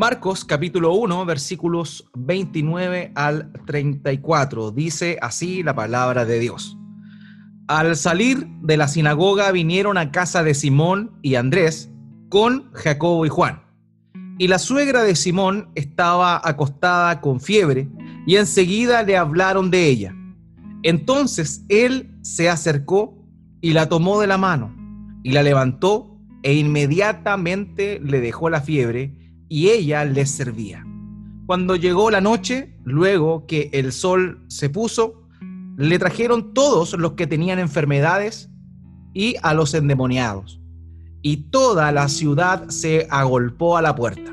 Marcos capítulo 1, versículos 29 al 34. Dice así la palabra de Dios. Al salir de la sinagoga vinieron a casa de Simón y Andrés con Jacobo y Juan. Y la suegra de Simón estaba acostada con fiebre y enseguida le hablaron de ella. Entonces él se acercó y la tomó de la mano y la levantó e inmediatamente le dejó la fiebre y ella les servía. Cuando llegó la noche, luego que el sol se puso, le trajeron todos los que tenían enfermedades y a los endemoniados. Y toda la ciudad se agolpó a la puerta.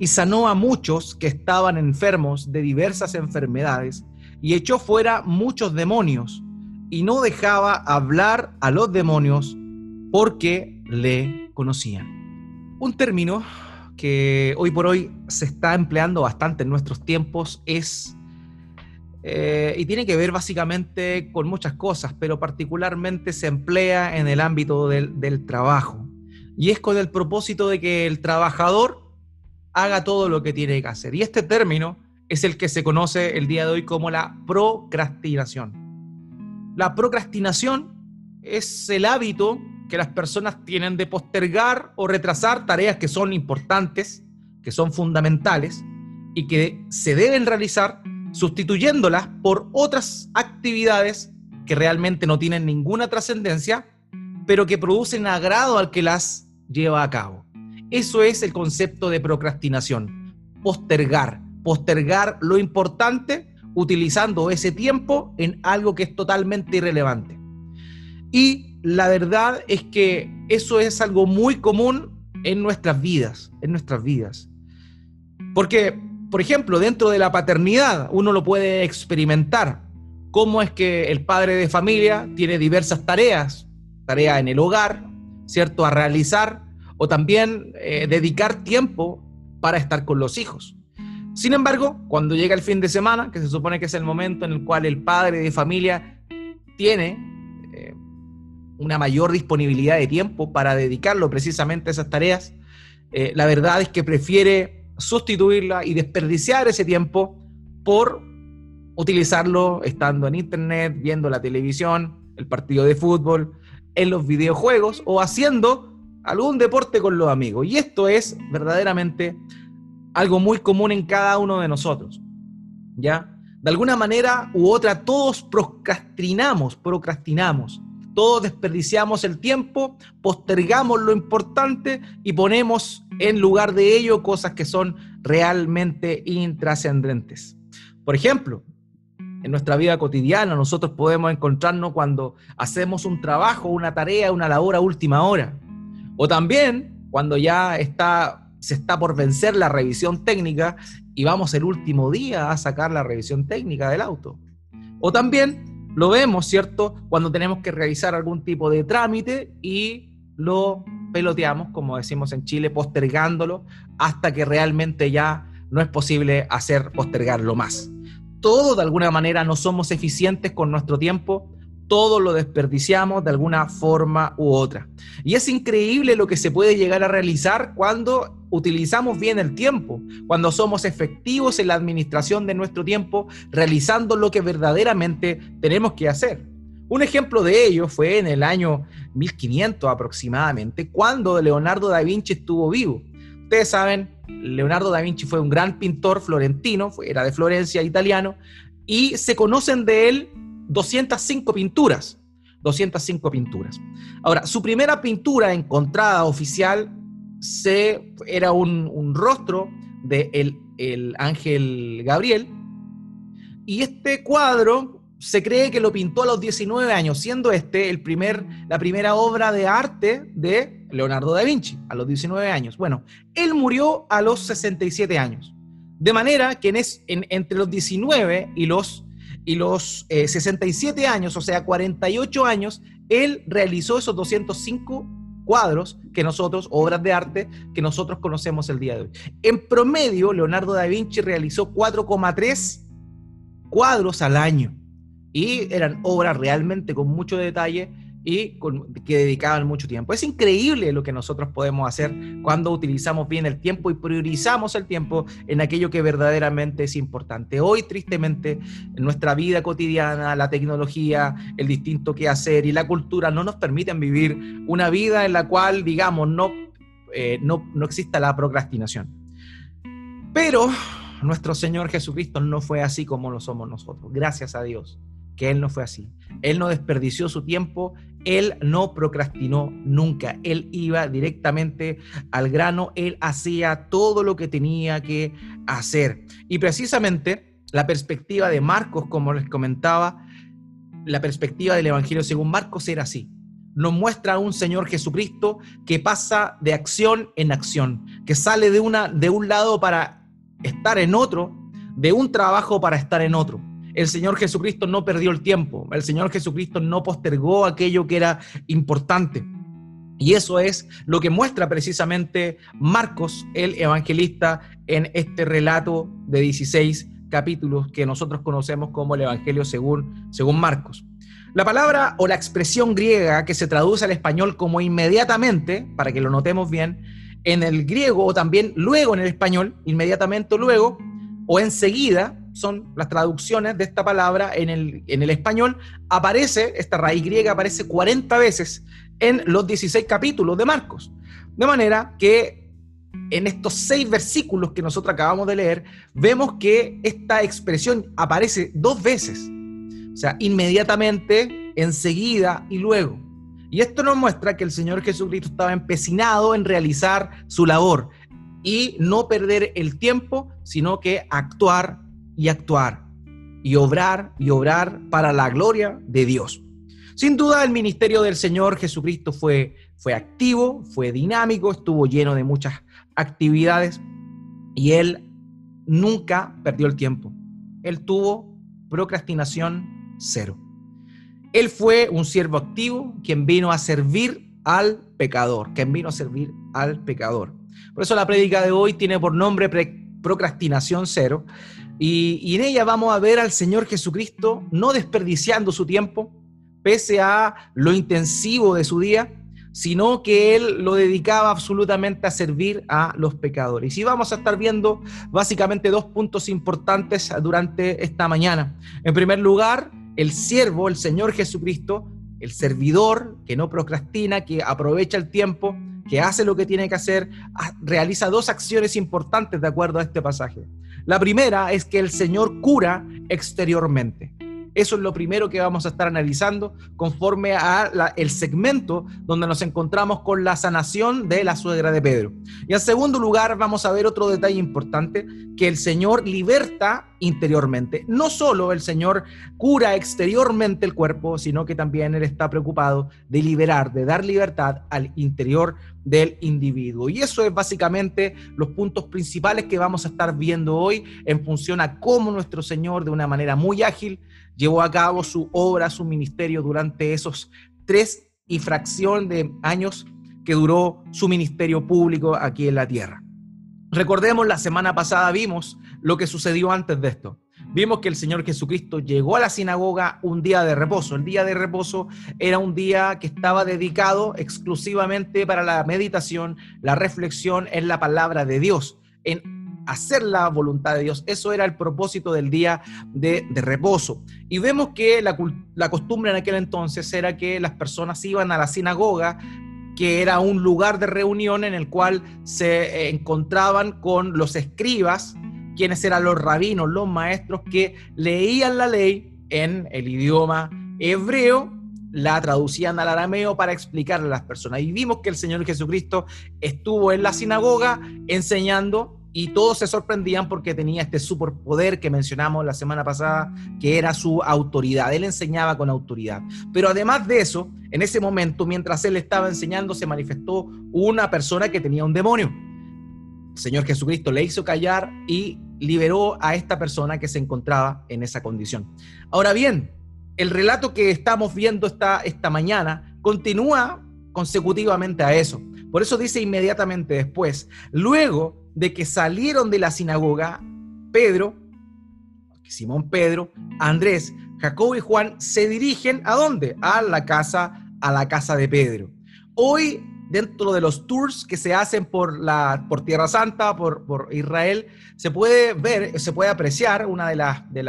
Y sanó a muchos que estaban enfermos de diversas enfermedades y echó fuera muchos demonios y no dejaba hablar a los demonios porque le conocían. Un término que hoy por hoy se está empleando bastante en nuestros tiempos es, eh, y tiene que ver básicamente con muchas cosas, pero particularmente se emplea en el ámbito del, del trabajo. Y es con el propósito de que el trabajador haga todo lo que tiene que hacer. Y este término es el que se conoce el día de hoy como la procrastinación. La procrastinación es el hábito que las personas tienen de postergar o retrasar tareas que son importantes, que son fundamentales y que se deben realizar sustituyéndolas por otras actividades que realmente no tienen ninguna trascendencia, pero que producen agrado al que las lleva a cabo. Eso es el concepto de procrastinación, postergar, postergar lo importante utilizando ese tiempo en algo que es totalmente irrelevante. Y la verdad es que eso es algo muy común en nuestras vidas, en nuestras vidas. Porque, por ejemplo, dentro de la paternidad uno lo puede experimentar. Cómo es que el padre de familia tiene diversas tareas, tareas en el hogar, ¿cierto? A realizar o también eh, dedicar tiempo para estar con los hijos. Sin embargo, cuando llega el fin de semana, que se supone que es el momento en el cual el padre de familia tiene una mayor disponibilidad de tiempo para dedicarlo precisamente a esas tareas, eh, la verdad es que prefiere sustituirla y desperdiciar ese tiempo por utilizarlo estando en internet, viendo la televisión, el partido de fútbol, en los videojuegos o haciendo algún deporte con los amigos. Y esto es verdaderamente algo muy común en cada uno de nosotros. ¿Ya? De alguna manera u otra todos procrastinamos, procrastinamos. Todos desperdiciamos el tiempo, postergamos lo importante y ponemos en lugar de ello cosas que son realmente intrascendentes. Por ejemplo, en nuestra vida cotidiana nosotros podemos encontrarnos cuando hacemos un trabajo, una tarea, una labor a última hora. O también cuando ya está, se está por vencer la revisión técnica y vamos el último día a sacar la revisión técnica del auto. O también lo vemos, ¿cierto? Cuando tenemos que realizar algún tipo de trámite y lo peloteamos, como decimos en Chile, postergándolo hasta que realmente ya no es posible hacer postergarlo más. Todo de alguna manera no somos eficientes con nuestro tiempo todo lo desperdiciamos de alguna forma u otra. Y es increíble lo que se puede llegar a realizar cuando utilizamos bien el tiempo, cuando somos efectivos en la administración de nuestro tiempo, realizando lo que verdaderamente tenemos que hacer. Un ejemplo de ello fue en el año 1500 aproximadamente, cuando Leonardo da Vinci estuvo vivo. Ustedes saben, Leonardo da Vinci fue un gran pintor florentino, era de Florencia, italiano, y se conocen de él 205 pinturas. 205 pinturas. Ahora, su primera pintura encontrada oficial se, era un, rostro de el, ángel Gabriel. Y este cuadro se cree que lo pintó a los 19 años, siendo este el primer, la primera obra de arte de Leonardo da Vinci, a los 19 años. Bueno, él murió a los 67 años. De manera que en, entre los 19 y los y los 67 eh, años, o sea, 48 años, él realizó esos 205 cuadros que nosotros, obras de arte, que nosotros conocemos el día de hoy. En promedio, Leonardo da Vinci realizó 4,3 cuadros al año y eran obras realmente con mucho detalle y que dedicaban mucho tiempo. Es increíble lo que nosotros podemos hacer cuando utilizamos bien el tiempo y priorizamos el tiempo en aquello que verdaderamente es importante. Hoy, tristemente, en nuestra vida cotidiana, la tecnología, el distinto que hacer y la cultura no nos permiten vivir una vida en la cual, digamos, no, eh, no, no exista la procrastinación. Pero nuestro Señor Jesucristo no fue así como lo somos nosotros. Gracias a Dios que Él no fue así. Él no desperdició su tiempo, Él no procrastinó nunca, Él iba directamente al grano, Él hacía todo lo que tenía que hacer. Y precisamente la perspectiva de Marcos, como les comentaba, la perspectiva del Evangelio según Marcos era así. Nos muestra a un Señor Jesucristo que pasa de acción en acción, que sale de, una, de un lado para estar en otro, de un trabajo para estar en otro el Señor Jesucristo no perdió el tiempo, el Señor Jesucristo no postergó aquello que era importante. Y eso es lo que muestra precisamente Marcos, el evangelista, en este relato de 16 capítulos que nosotros conocemos como el Evangelio según, según Marcos. La palabra o la expresión griega que se traduce al español como inmediatamente, para que lo notemos bien, en el griego o también luego en el español, inmediatamente o luego, o enseguida, son las traducciones de esta palabra en el, en el español, aparece, esta raíz griega aparece 40 veces en los 16 capítulos de Marcos. De manera que en estos seis versículos que nosotros acabamos de leer, vemos que esta expresión aparece dos veces. O sea, inmediatamente, enseguida y luego. Y esto nos muestra que el Señor Jesucristo estaba empecinado en realizar su labor y no perder el tiempo, sino que actuar y actuar y obrar y obrar para la gloria de Dios. Sin duda el ministerio del Señor Jesucristo fue, fue activo, fue dinámico, estuvo lleno de muchas actividades y él nunca perdió el tiempo. Él tuvo procrastinación cero. Él fue un siervo activo quien vino a servir al pecador, quien vino a servir al pecador. Por eso la prédica de hoy tiene por nombre procrastinación cero y, en ella vamos a ver al Señor Jesucristo no desperdiciando su tiempo, pese a lo intensivo de su día, sino que Él lo dedicaba absolutamente a servir a los pecadores. Y vamos a estar viendo básicamente dos puntos importantes durante esta mañana. En primer lugar, el siervo, el Señor Jesucristo, el servidor que no procrastina, que aprovecha el tiempo, que hace lo que tiene que hacer, realiza dos acciones importantes de acuerdo a este pasaje. La primera es que el Señor cura exteriormente. Eso es lo primero que vamos a estar analizando conforme a el segmento donde nos encontramos con la sanación de la suegra de Pedro. Y en segundo lugar vamos a ver otro detalle importante, que el Señor liberta interiormente. No solo el Señor cura exteriormente el cuerpo, sino que también Él está preocupado de liberar, de dar libertad al interior del individuo. Y eso es básicamente los puntos principales que vamos a estar viendo hoy en función a cómo nuestro Señor de una manera muy ágil llevó a cabo su obra, su ministerio durante esos tres y fracción de años que duró su ministerio público aquí en la tierra. Recordemos, la semana pasada vimos lo que sucedió antes de esto. Vimos que el Señor Jesucristo llegó a la sinagoga un día de reposo. El día de reposo era un día que estaba dedicado exclusivamente para la meditación, la reflexión en la palabra de Dios, en hacer la voluntad de Dios. Eso era el propósito del día de, reposo. Y vemos que la, la costumbre en aquel entonces era que las personas iban a la sinagoga que era un lugar de reunión en el cual se eh, encontraban con los escribas, quienes eran los rabinos, los maestros que leían la ley en el idioma hebreo, la traducían al arameo para explicarle a las personas. Y vimos que el Señor Jesucristo estuvo en la sinagoga enseñando y todos se sorprendían porque tenía este superpoder que mencionamos la semana pasada, que era su autoridad. Él enseñaba con autoridad. Pero además de eso, en ese momento, mientras él estaba enseñando, se manifestó una persona que tenía un demonio. El Señor Jesucristo le hizo callar y liberó a esta persona que se encontraba en esa condición. Ahora bien, el relato que estamos viendo esta, esta mañana continúa consecutivamente a eso. Por eso dice inmediatamente después, luego de que salieron de la sinagoga, Pedro, Simón Pedro, Andrés, Jacobo y Juan se dirigen a dónde? A la casa a la casa de Pedro. Hoy, dentro de los tours que se hacen por, la, por Tierra Santa, por, por Israel, se puede ver, se puede apreciar una de, las de,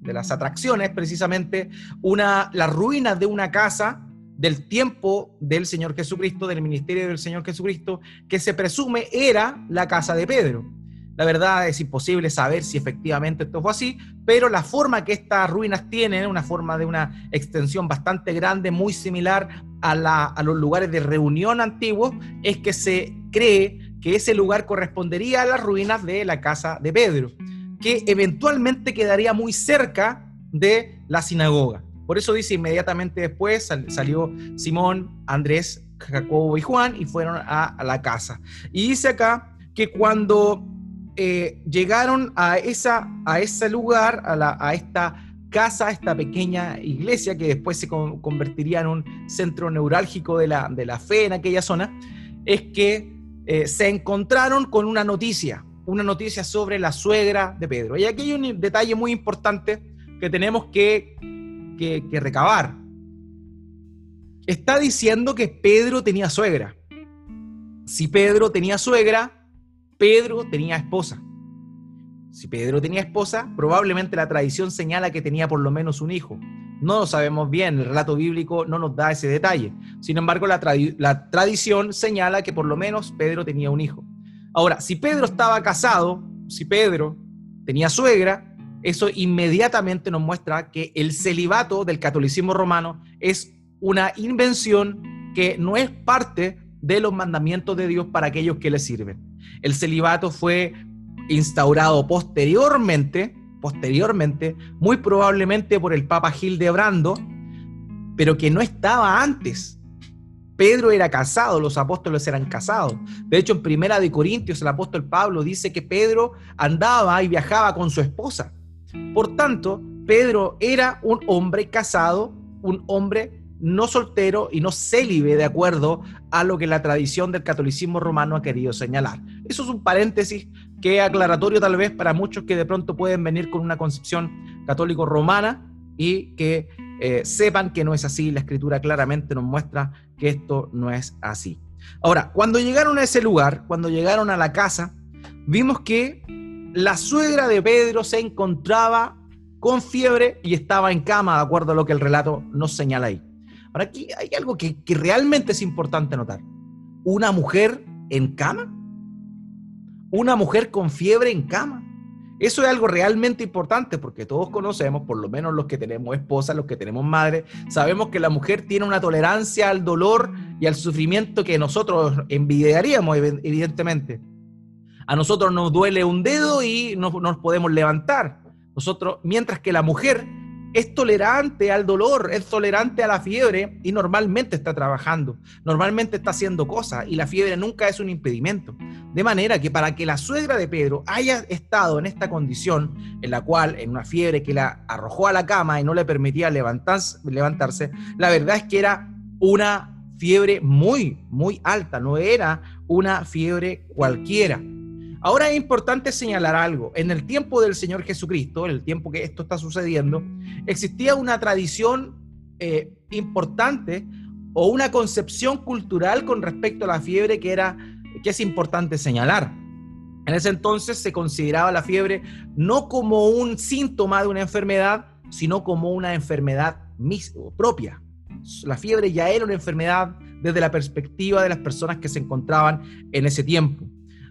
de las atracciones, precisamente, una, las ruinas de una casa del tiempo del Señor Jesucristo, del ministerio del Señor Jesucristo, que se presume era la casa de Pedro. La verdad es imposible saber si efectivamente esto fue así, pero la forma que estas ruinas tienen, una forma de una extensión bastante grande, muy similar a, los lugares de reunión antiguos, es que se cree que ese lugar correspondería a las ruinas de la casa de Pedro, que eventualmente quedaría muy cerca de la sinagoga. Por eso dice inmediatamente después salió Simón, Andrés, Jacobo y Juan y fueron a, la casa. Y dice acá que cuando eh, llegaron a, esa, a ese lugar, a, a esta casa, esta pequeña iglesia que después se convertiría en un centro neurálgico de la, de la fe en aquella zona, es que eh, se encontraron con una noticia, una noticia sobre la suegra de Pedro. Y aquí hay un detalle muy importante que tenemos que que, recabar. Está diciendo que Pedro tenía suegra. Si Pedro tenía suegra, Pedro tenía esposa. Si Pedro tenía esposa, probablemente la tradición señala que tenía por lo menos un hijo. No lo sabemos bien, el relato bíblico no nos da ese detalle. Sin embargo, la, la, tradición señala que por lo menos Pedro tenía un hijo. Ahora, si Pedro estaba casado, si Pedro tenía suegra, eso inmediatamente nos muestra que el celibato del catolicismo romano es una invención que no es parte de los mandamientos de Dios para aquellos que le sirven. El celibato fue instaurado posteriormente, posteriormente, muy probablemente por el Papa Gil de Brando, pero que no estaba antes. Pedro era casado, los apóstoles eran casados. De hecho, en Primera de Corintios, el apóstol Pablo dice que Pedro andaba y viajaba con su esposa. Por tanto, Pedro era un hombre casado, un hombre no soltero y no célibe de acuerdo a lo que la tradición del catolicismo romano ha querido señalar. Eso es un paréntesis que es aclaratorio tal vez para muchos que de pronto pueden venir con una concepción católico romana y que eh, sepan que no es así. La escritura claramente nos muestra que esto no es así. Ahora, cuando llegaron a ese lugar, cuando llegaron a la casa, vimos que la suegra de Pedro se encontraba con fiebre y estaba en cama, de acuerdo a lo que el relato nos señala ahí. Ahora, aquí hay algo que, realmente es importante notar. ¿Una mujer en cama? ¿Una mujer con fiebre en cama? Eso es algo realmente importante porque todos conocemos, por lo menos los que tenemos esposa, los que tenemos madre, sabemos que la mujer tiene una tolerancia al dolor y al sufrimiento que nosotros envidiaríamos, evidentemente. A nosotros nos duele un dedo y no nos podemos levantar. Nosotros, mientras que la mujer es tolerante al dolor, es tolerante a la fiebre y normalmente está trabajando, normalmente está haciendo cosas y la fiebre nunca es un impedimento. De manera que para que la suegra de Pedro haya estado en esta condición, en la cual, en una fiebre que la arrojó a la cama y no le permitía levantarse, levantarse la verdad es que era una fiebre muy, muy alta, no era una fiebre cualquiera. Ahora es importante señalar algo. En el tiempo del Señor Jesucristo, en el tiempo que esto está sucediendo, existía una tradición eh, importante o una concepción cultural con respecto a la fiebre que era que es importante señalar. En ese entonces se consideraba la fiebre no como un síntoma de una enfermedad, sino como una enfermedad propia. La fiebre ya era una enfermedad desde la perspectiva de las personas que se encontraban en ese tiempo.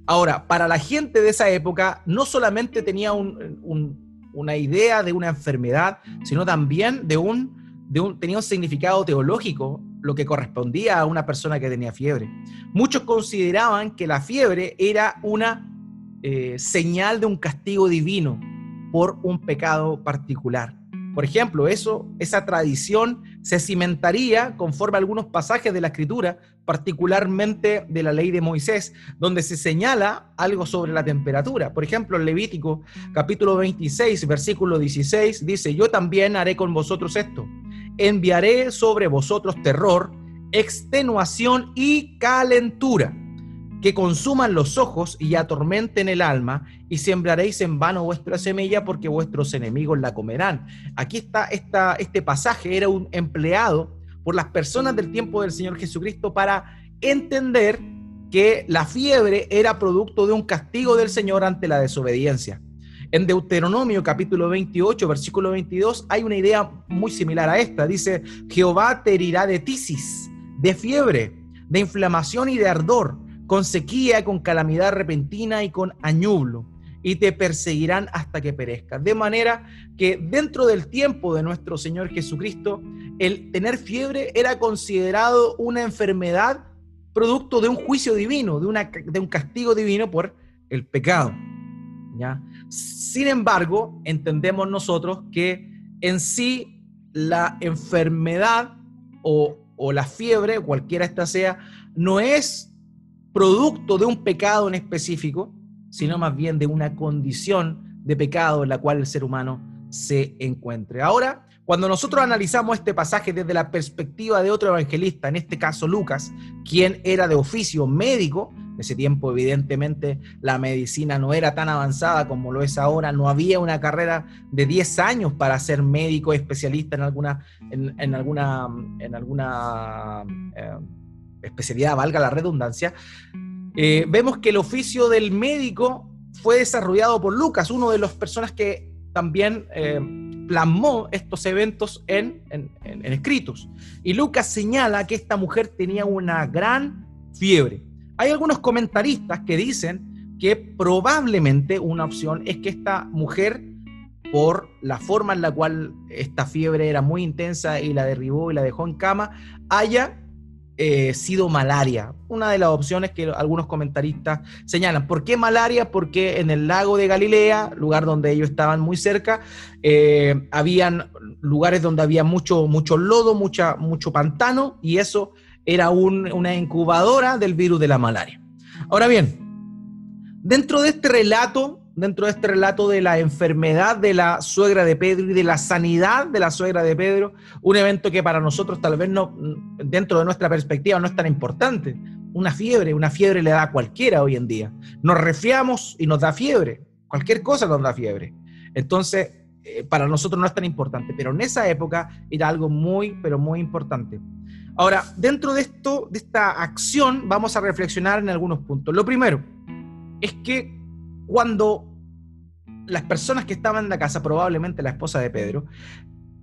Ahora, para la gente de esa época, no solamente tenía una idea de una enfermedad, sino también de un, de un, tenía un significado teológico, lo que correspondía a una persona que tenía fiebre. Muchos consideraban que la fiebre era una eh, señal de un castigo divino por un pecado particular. Por ejemplo, eso, esa tradición se cimentaría conforme a algunos pasajes de la Escritura, particularmente de la ley de Moisés, donde se señala algo sobre la temperatura. Por ejemplo, en Levítico capítulo 26, versículo 16, dice, yo también haré con vosotros esto, enviaré sobre vosotros terror, extenuación y calentura que consuman los ojos y atormenten el alma, y sembraréis en vano vuestra semilla porque vuestros enemigos la comerán. Aquí está esta, este pasaje, era un empleado por las personas del tiempo del Señor Jesucristo para entender que la fiebre era producto de un castigo del Señor ante la desobediencia. En Deuteronomio capítulo 28, versículo 22, hay una idea muy similar a esta. Dice, Jehová te herirá de tisis, de fiebre, de inflamación y de ardor, con sequía, con calamidad repentina y con añublo, y te perseguirán hasta que perezcas. De manera que dentro del tiempo de nuestro Señor Jesucristo, el tener fiebre era considerado una enfermedad producto de un juicio divino, de, una, de un castigo divino por el pecado. ¿ya? Sin embargo, entendemos nosotros que en sí la enfermedad o, la fiebre, cualquiera esta sea, no es producto de un pecado en específico, sino más bien de una condición de pecado en la cual el ser humano se encuentre. Ahora, cuando nosotros analizamos este pasaje desde la perspectiva de otro evangelista, en este caso Lucas, quien era de oficio médico, en ese tiempo, evidentemente, la medicina no era tan avanzada como lo es ahora. No había una carrera de 10 años para ser médico especialista en alguna, en, alguna, en alguna eh, especialidad, valga la redundancia. Eh, vemos que el oficio del médico fue desarrollado por Lucas, uno de las personas que también eh, plasmó estos eventos en, en, escritos. Y Lucas señala que esta mujer tenía una gran fiebre. Hay algunos comentaristas que dicen que probablemente una opción es que esta mujer, por la forma en la cual esta fiebre era muy intensa y la derribó y la dejó en cama, haya eh, sido malaria. Una de las opciones que algunos comentaristas señalan. ¿Por qué malaria? Porque en el lago de Galilea, lugar donde ellos estaban muy cerca, eh, habían lugares donde había mucho, mucho lodo, mucha, mucho pantano, y eso era una incubadora del virus de la malaria. Ahora bien, dentro de este relato, dentro de este relato de la enfermedad de la suegra de Pedro y de la sanidad de la suegra de Pedro, un evento que para nosotros tal vez no, dentro de nuestra perspectiva no es tan importante. Una fiebre, una fiebre le da a cualquiera hoy en día. Nos refiamos y nos da fiebre. Cualquier cosa nos da fiebre. Entonces, eh, para nosotros no es tan importante, pero en esa época era algo muy, pero muy importante. Ahora, dentro de esto, de esta acción, vamos a reflexionar en algunos puntos. Lo primero es que cuando las personas que estaban en la casa, probablemente la esposa de Pedro,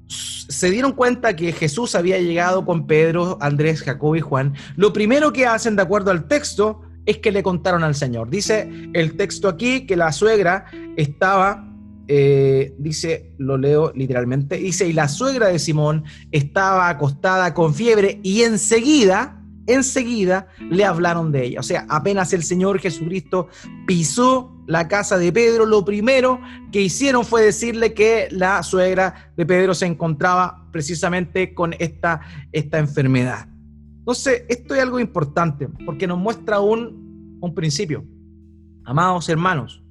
se dieron cuenta que Jesús había llegado con Pedro, Andrés, Jacob y Juan, lo primero que hacen, de acuerdo al texto, es que le contaron al Señor. Dice el texto aquí que la suegra estaba eh, dice, lo leo literalmente, dice, y la suegra de Simón estaba acostada con fiebre y enseguida, enseguida le hablaron de ella. O sea, apenas el Señor Jesucristo pisó la casa de Pedro, lo primero que hicieron fue decirle que la suegra de Pedro se encontraba precisamente con esta, esta enfermedad. Entonces, esto es algo importante porque nos muestra un, un principio. Amados hermanos,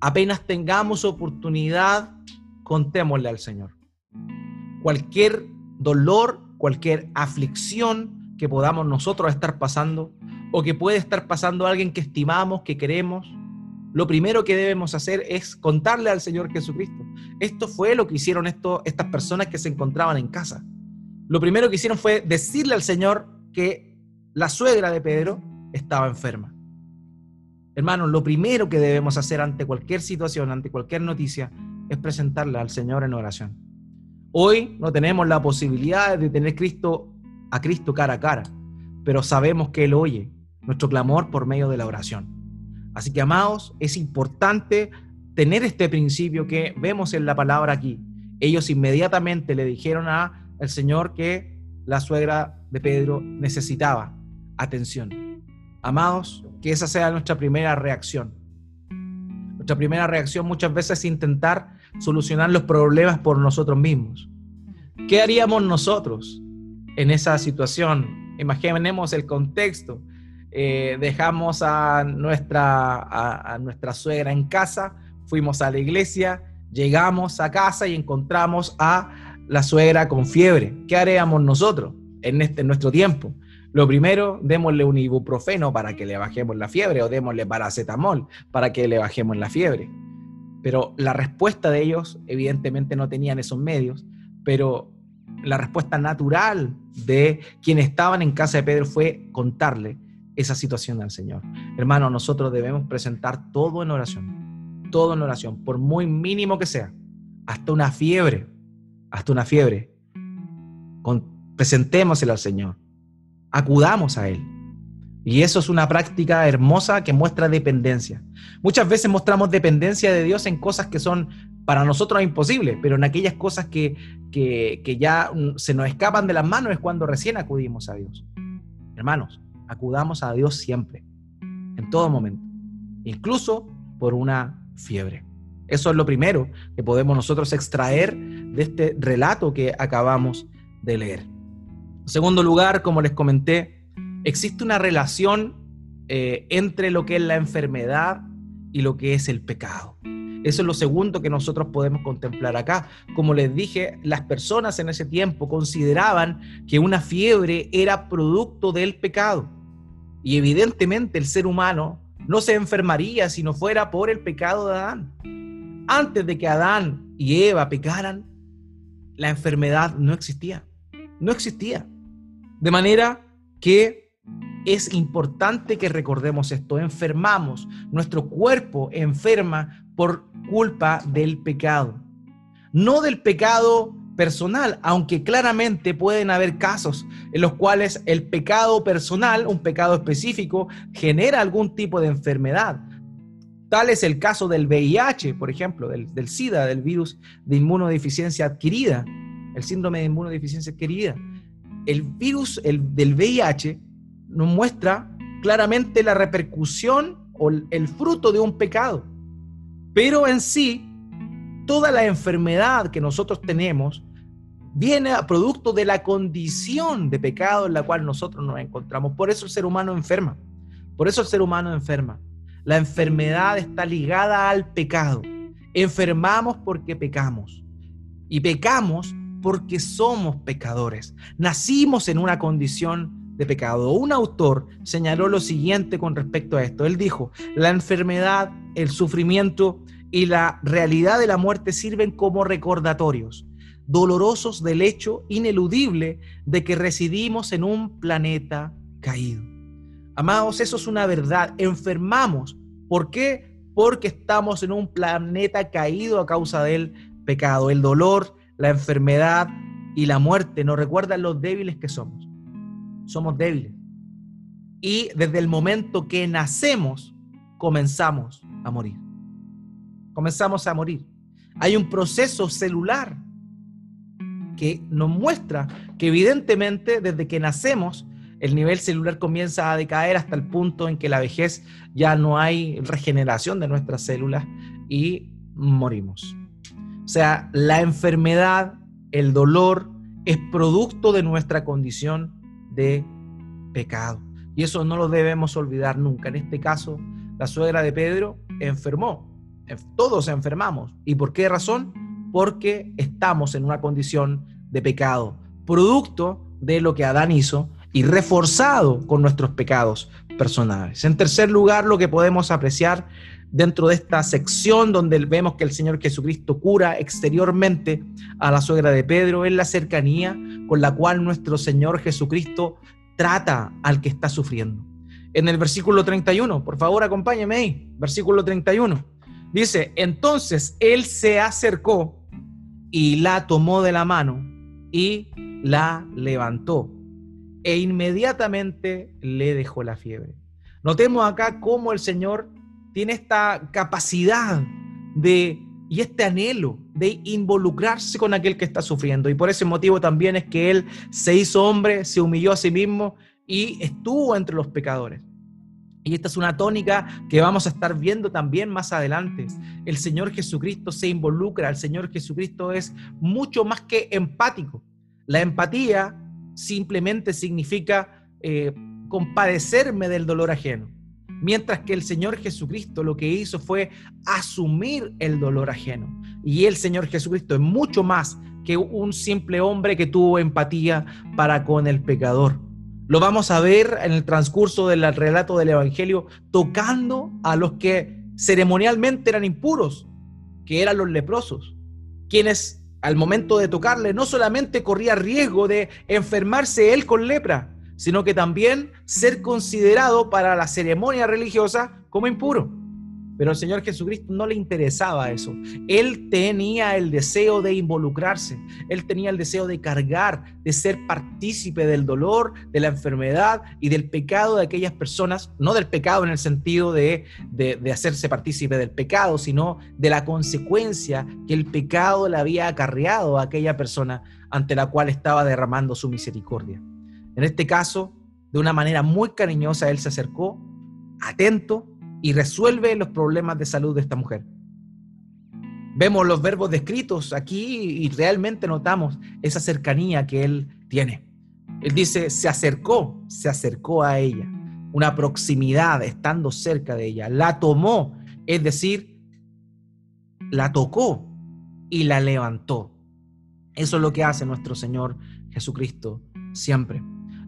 apenas tengamos oportunidad, contémosle al Señor. Cualquier dolor, cualquier aflicción que podamos nosotros estar pasando o que puede estar pasando alguien que estimamos, que queremos, lo primero que debemos hacer es contarle al Señor Jesucristo. Esto fue lo que hicieron estas personas que se encontraban en casa. Lo primero que hicieron fue decirle al Señor que la suegra de Pedro estaba enferma. Hermanos, lo primero que debemos hacer ante cualquier situación, ante cualquier noticia, es presentarla al Señor en oración. Hoy no tenemos la posibilidad de tener Cristo a Cristo cara a cara, pero sabemos que Él oye nuestro clamor por medio de la oración. Así que, amados, es importante tener este principio que vemos en la palabra aquí. Ellos inmediatamente le dijeron a el Señor que la suegra de Pedro necesitaba atención. Amados, que esa sea nuestra primera reacción. Nuestra primera reacción muchas veces es intentar solucionar los problemas por nosotros mismos. ¿Qué haríamos nosotros en esa situación? Imaginemos el contexto. Eh, dejamos a nuestra, a nuestra suegra en casa, fuimos a la iglesia, llegamos a casa y encontramos a la suegra con fiebre. ¿Qué haríamos nosotros en, este, en nuestro tiempo? Lo primero, démosle un ibuprofeno para que le bajemos la fiebre o démosle paracetamol para que le bajemos la fiebre. Pero la respuesta de ellos, evidentemente no tenían esos medios, pero la respuesta natural de quienes estaban en casa de Pedro fue contarle esa situación al Señor. Hermano, nosotros debemos presentar todo en oración, todo en oración, por muy mínimo que sea, hasta una fiebre, hasta una fiebre. Con, presentémosela al Señor, acudamos a Él. Y eso es una práctica hermosa que muestra dependencia. Muchas veces mostramos dependencia de Dios en cosas que son para nosotros imposibles, pero en aquellas cosas que, que, ya mm, se nos escapan de las manos es cuando recién acudimos a Dios. Hermanos, acudamos a Dios siempre, en todo momento, incluso por una fiebre. Eso es lo primero que podemos nosotros extraer de este relato que acabamos de leer. En segundo lugar, como les comenté, existe una relación eh, entre lo que es la enfermedad y lo que es el pecado. Eso es lo segundo que nosotros podemos contemplar acá. Como les dije, las personas en ese tiempo consideraban que una fiebre era producto del pecado. Y evidentemente el ser humano no se enfermaría si no fuera por el pecado de Adán. Antes de que Adán y Eva pecaran, la enfermedad no existía. No existía. De manera que es importante que recordemos esto. Enfermamos, nuestro cuerpo enferma por culpa del pecado. No del pecado personal, aunque claramente pueden haber casos en los cuales el pecado personal, un pecado específico, genera algún tipo de enfermedad. Tal es el caso del VIH, por ejemplo, del, SIDA, del virus de inmunodeficiencia adquirida, el síndrome de inmunodeficiencia adquirida. El virus el, del VIH nos muestra claramente la repercusión o el fruto de un pecado. Pero en sí, toda la enfermedad que nosotros tenemos viene a producto de la condición de pecado en la cual nosotros nos encontramos. Por eso el ser humano enferma. Por eso el ser humano enferma. La enfermedad está ligada al pecado. Enfermamos porque pecamos. Y pecamos porque somos pecadores. Nacimos en una condición de pecado. Un autor señaló lo siguiente con respecto a esto. Él dijo, la enfermedad, el sufrimiento y la realidad de la muerte sirven como recordatorios dolorosos del hecho ineludible de que residimos en un planeta caído. Amados, eso es una verdad. Enfermamos. ¿Por qué? Porque estamos en un planeta caído a causa del pecado. El dolor, la enfermedad y la muerte nos recuerdan los débiles que somos somos débiles. Y desde el momento que nacemos, comenzamos a morir. Comenzamos a morir. Hay un proceso celular que nos muestra que evidentemente desde que nacemos, el nivel celular comienza a decaer hasta el punto en que la vejez ya no hay regeneración de nuestras células y morimos. O sea, la enfermedad, el dolor, es producto de nuestra condición de pecado. Y eso no lo debemos olvidar nunca. En este caso, la suegra de Pedro enfermó. Todos enfermamos. ¿Y por qué razón? Porque estamos en una condición de pecado, producto de lo que Adán hizo y reforzado con nuestros pecados personales. En tercer lugar, lo que podemos apreciar dentro de esta sección donde vemos que el Señor Jesucristo cura exteriormente a la suegra de Pedro es la cercanía con la cual nuestro Señor Jesucristo trata al que está sufriendo. En el versículo 31, por favor acompáñeme ahí, versículo 31, dice, entonces Él se acercó y la tomó de la mano y la levantó e inmediatamente le dejó la fiebre. Notemos acá cómo el Señor tiene esta capacidad de y este anhelo de involucrarse con aquel que está sufriendo. Y por ese motivo también es que Él se hizo hombre, se humilló a sí mismo y estuvo entre los pecadores. Y esta es una tónica que vamos a estar viendo también más adelante. El Señor Jesucristo se involucra, el Señor Jesucristo es mucho más que empático. La empatía simplemente significa eh, compadecerme del dolor ajeno. Mientras que el Señor Jesucristo lo que hizo fue asumir el dolor ajeno. Y el Señor Jesucristo es mucho más que un simple hombre que tuvo empatía para con el pecador. Lo vamos a ver en el transcurso del relato del Evangelio tocando a los que ceremonialmente eran impuros, que eran los leprosos, quienes al momento de tocarle, no solamente corría riesgo de enfermarse él con lepra, sino que también ser considerado para la ceremonia religiosa como impuro. Pero al Señor Jesucristo no le interesaba eso. Él tenía el deseo de involucrarse. Él tenía el deseo de cargar, de ser partícipe del dolor, de la enfermedad y del pecado de aquellas personas. No del pecado en el sentido de, de, hacerse partícipe del pecado, sino de la consecuencia que el pecado le había acarreado a aquella persona ante la cual estaba derramando su misericordia. En este caso, de una manera muy cariñosa, Él se acercó, atento, y resuelve los problemas de salud de esta mujer. Vemos los verbos descritos aquí y realmente notamos esa cercanía que él tiene. Él dice, se acercó, se acercó a ella, una proximidad estando cerca de ella, la tomó, es decir, la tocó y la levantó. Eso es lo que hace nuestro Señor Jesucristo siempre.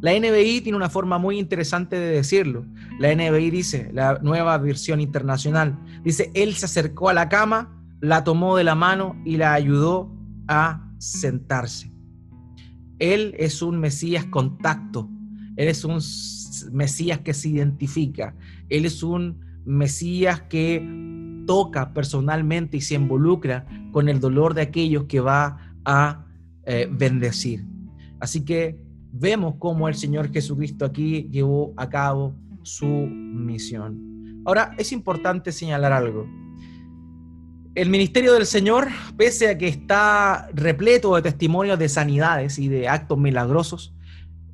La NBI tiene una forma muy interesante de decirlo. La NBI dice, la nueva versión internacional, dice, Él se acercó a la cama, la tomó de la mano y la ayudó a sentarse. Él es un Mesías contacto. Él es un Mesías que se identifica. Él es un Mesías que toca personalmente y se involucra con el dolor de aquellos que va a eh, bendecir. Así que vemos cómo el Señor Jesucristo aquí llevó a cabo su misión. Ahora, es importante señalar algo. El ministerio del Señor, pese a que está repleto de testimonios de sanidades y de actos milagrosos,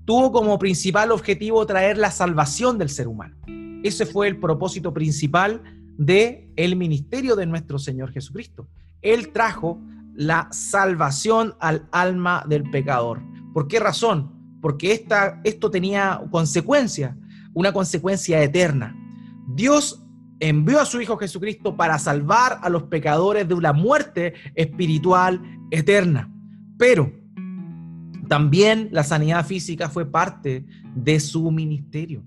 tuvo como principal objetivo traer la salvación del ser humano. Ese fue el propósito principal de el ministerio de nuestro Señor Jesucristo. Él trajo la salvación al alma del pecador. ¿Por qué razón? Porque esta, esto tenía consecuencia, una consecuencia eterna. Dios envió a su Hijo Jesucristo para salvar a los pecadores de una muerte espiritual eterna. Pero también la sanidad física fue parte de su ministerio.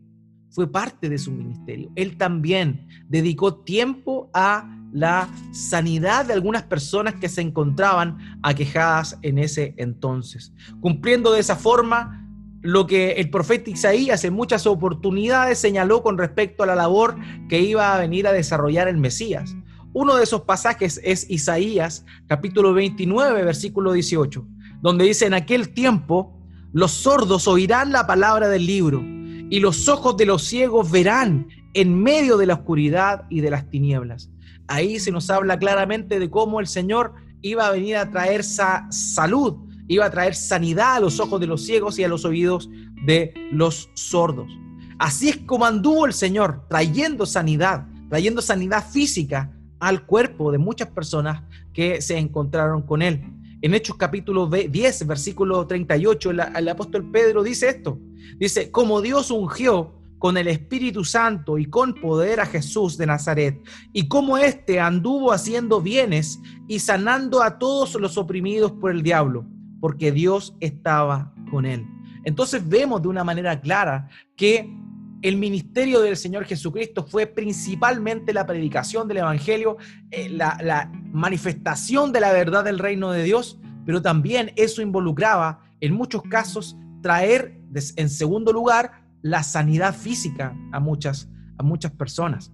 Fue parte de su ministerio. Él también dedicó tiempo a la sanidad de algunas personas que se encontraban aquejadas en ese entonces, cumpliendo de esa forma lo que el profeta Isaías en muchas oportunidades señaló con respecto a la labor que iba a venir a desarrollar el Mesías. Uno de esos pasajes es Isaías capítulo 29, versículo 18, donde dice, en aquel tiempo los sordos oirán la palabra del libro y los ojos de los ciegos verán en medio de la oscuridad y de las tinieblas. Ahí se nos habla claramente de cómo el Señor iba a venir a traer esa salud, iba a traer sanidad a los ojos de los ciegos y a los oídos de los sordos. Así es como anduvo el Señor, trayendo sanidad, trayendo sanidad física al cuerpo de muchas personas que se encontraron con Él. En Hechos capítulo 10, versículo 38, el, el apóstol Pedro dice esto. Dice, como Dios ungió con el Espíritu Santo y con poder a Jesús de Nazaret, y como éste anduvo haciendo bienes y sanando a todos los oprimidos por el diablo, porque Dios estaba con él. Entonces vemos de una manera clara que el ministerio del Señor Jesucristo fue principalmente la predicación del Evangelio, eh, la, manifestación de la verdad del reino de Dios, pero también eso involucraba en muchos casos traer en segundo lugar la sanidad física a muchas, a muchas personas.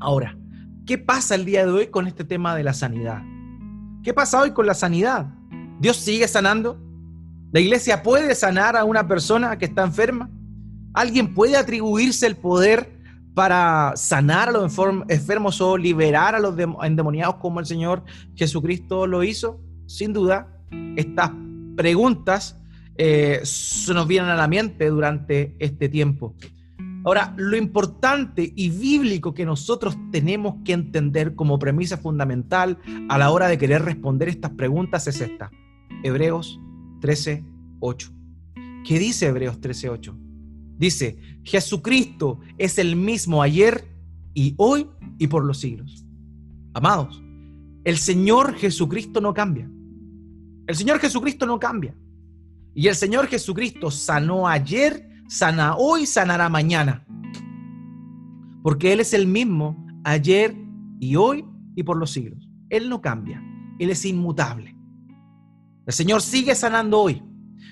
Ahora, ¿qué pasa el día de hoy con este tema de la sanidad? ¿Qué pasa hoy con la sanidad? Dios sigue sanando. La iglesia puede sanar a una persona que está enferma. Alguien puede atribuirse el poder para sanar a los enfermos o liberar a los endemoniados como el Señor Jesucristo lo hizo. Sin duda, estas preguntas eh, nos vienen a la mente durante este tiempo. Ahora, lo importante y bíblico que nosotros tenemos que entender como premisa fundamental a la hora de querer responder estas preguntas es esta. Hebreos 13:8. ¿Qué dice Hebreos 13:8? Dice, Jesucristo es el mismo ayer y hoy y por los siglos. Amados, el Señor Jesucristo no cambia. El Señor Jesucristo no cambia. Y el Señor Jesucristo sanó ayer, sana hoy, sanará mañana. Porque Él es el mismo ayer y hoy y por los siglos. Él no cambia. Él es inmutable. El Señor sigue sanando hoy.